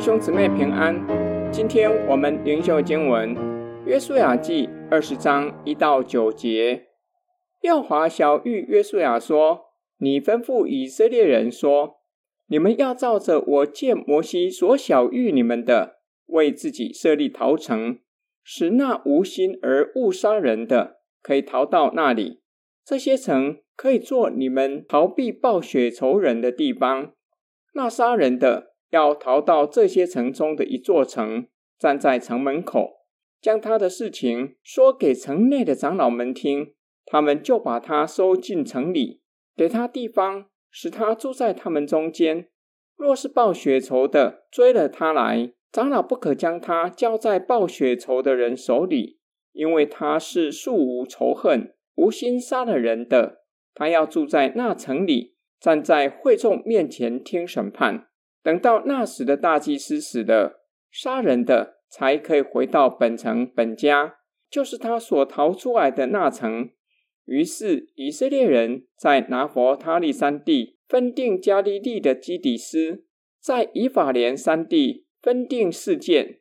兄姊妹平安，今天我们灵修经文《约书亚记》二十章一到九节。耀华小玉约书亚说：“你吩咐以色列人说，你们要照着我借摩西所晓諭你们的，为自己设立逃城，使那无心而误杀人的，可以逃到那里。这些城可以做你们逃避暴雪仇人的地方。那杀人的。”要逃到这些城中的一座城，站在城门口，将他的事情说给城内的长老们听，他们就把他收进城里，给他地方，使他住在他们中间。若是报血仇的追了他来，长老不可将他交在报血仇的人手里，因为他是素无仇恨、无心杀了人的。他要住在那城里，站在会众面前听审判。等到那时的大祭司死了，杀人的才可以回到本城本家，就是他所逃出来的那城。于是以色列人在拿弗他利山地分定加利利的基底斯，在以法莲山地分定示剑，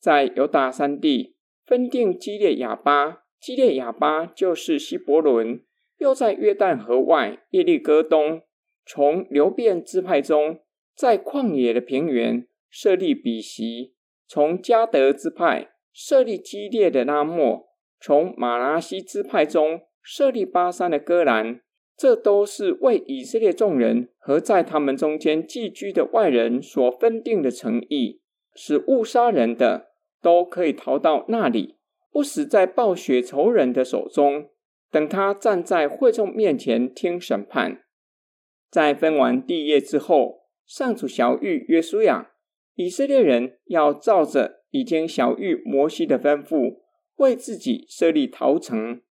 在犹大山地分定基列雅巴。基列雅巴就是希伯伦，又在约旦河外耶利哥东，从流便支派中。在旷野的平原设立比席，从加德支派设立激烈的拉莫，从马拉西支派中设立巴山的戈兰，这都是为以色列众人和在他们中间寄居的外人所分定的诚意，使误杀人的都可以逃到那里，不死在暴雪仇人的手中。等他站在会众面前听审判，在分完地业之后。上主小玉约书亚，以色列人要照着已经小玉摩西的吩咐，为自己设立逃城，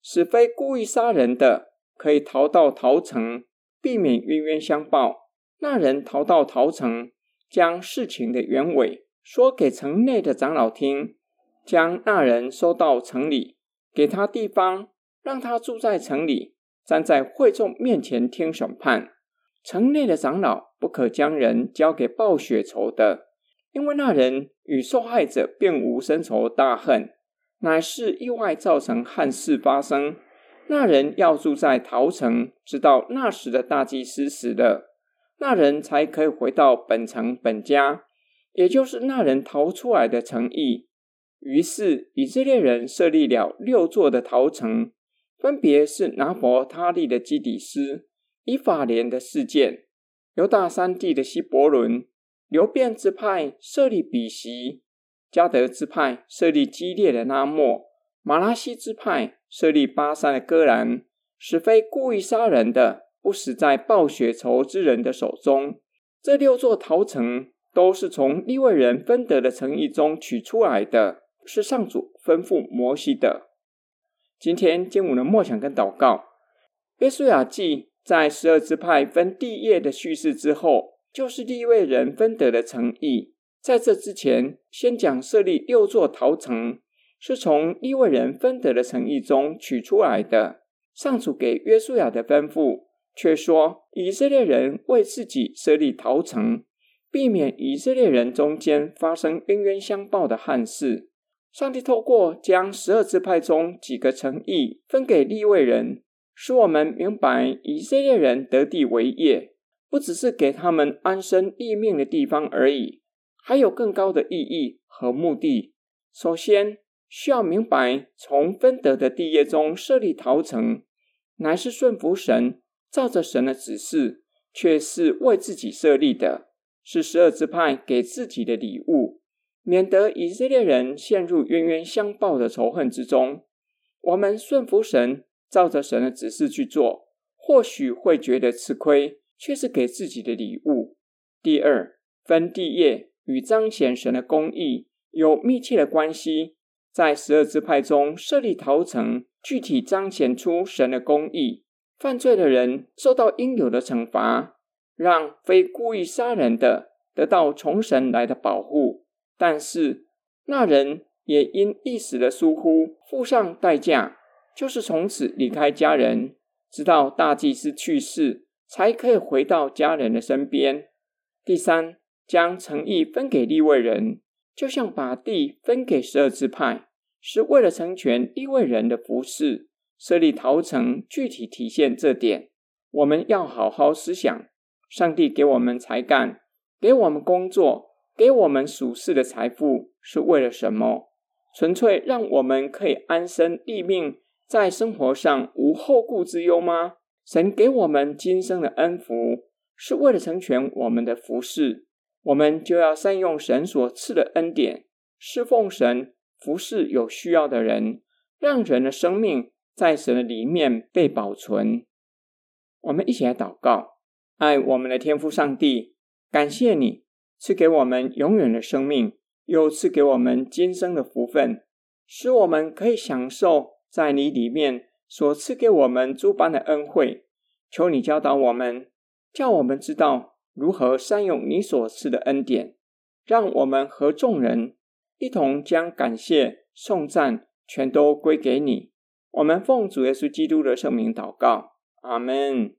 使非故意杀人的可以逃到逃城，避免冤冤相报。那人逃到逃城，将事情的原委说给城内的长老听，将那人收到城里，给他地方，让他住在城里，站在会众面前听审判。城内的长老不可将人交给报血仇的，因为那人与受害者并无深仇大恨，乃是意外造成憾事发生。那人要住在逃城，直到那时的大祭司死了，那人才可以回到本城本家，也就是那人逃出来的城邑。于是以色列人设立了六座的逃城，分别是拿伯他利的基底斯。以法莲的事件，犹大山地的希伯伦，流便支派设立比悉，迦得支派设立激烈的拉末，玛拿西支派设立巴珊的戈兰，使非故意杀人的不死在报血仇之人的手中。这六座逃城都是从利未人分得的城邑中取出来的，是上主吩咐摩西的。今天经文的默想跟祷告，约书亚记。在十二支派分地业的叙事之后，就是利未人分得的城邑。在这之前，先讲设立六座逃城，是从利未人分得的城邑中取出来的。上主给约书亚的吩咐，却说以色列人为自己设立逃城，避免以色列人中间发生冤冤相报的憾事。上帝透过将十二支派中几个城邑分给利未人。使我们明白，以色列人得地为业，不只是给他们安身立命的地方而已，还有更高的意义和目的。首先，需要明白，从分得的地业中设立逃城，乃是顺服神，照着神的指示，却是为自己设立的，是十二支派给自己的礼物，免得以色列人陷入冤冤相报的仇恨之中。我们顺服神。照着神的指示去做，或许会觉得吃亏，却是给自己的礼物。第二，分地业与彰显神的公义有密切的关系。在十二支派中设立逃城，具体彰显出神的公义。犯罪的人受到应有的惩罚，让非故意杀人的得到从神来的保护。但是那人也因一时的疏忽，付上代价。就是从此离开家人，直到大祭司去世，才可以回到家人的身边。第三，将诚意分给利未人，就像把地分给十二支派，是为了成全利未人的服事。设立逃城，具体体现这点。我们要好好思想：上帝给我们才干，给我们工作，给我们属世的财富，是为了什么？纯粹让我们可以安身立命，在生活上无后顾之忧吗？神给我们今生的恩福，是为了成全我们的服事。我们就要善用神所赐的恩典，侍奉神，服侍有需要的人，让人的生命在神的里面被保存。我们一起来祷告：爱我们的天父上帝，感谢你赐给我们永远的生命，又赐给我们今生的福分，使我们可以享受在你里面所赐给我们诸般的恩惠。求你教导我们，叫我们知道。如何善用你所赐的恩典，让我们和众人一同将感谢、颂赞全都归给你。我们奉主耶稣基督的圣名祷告，阿门。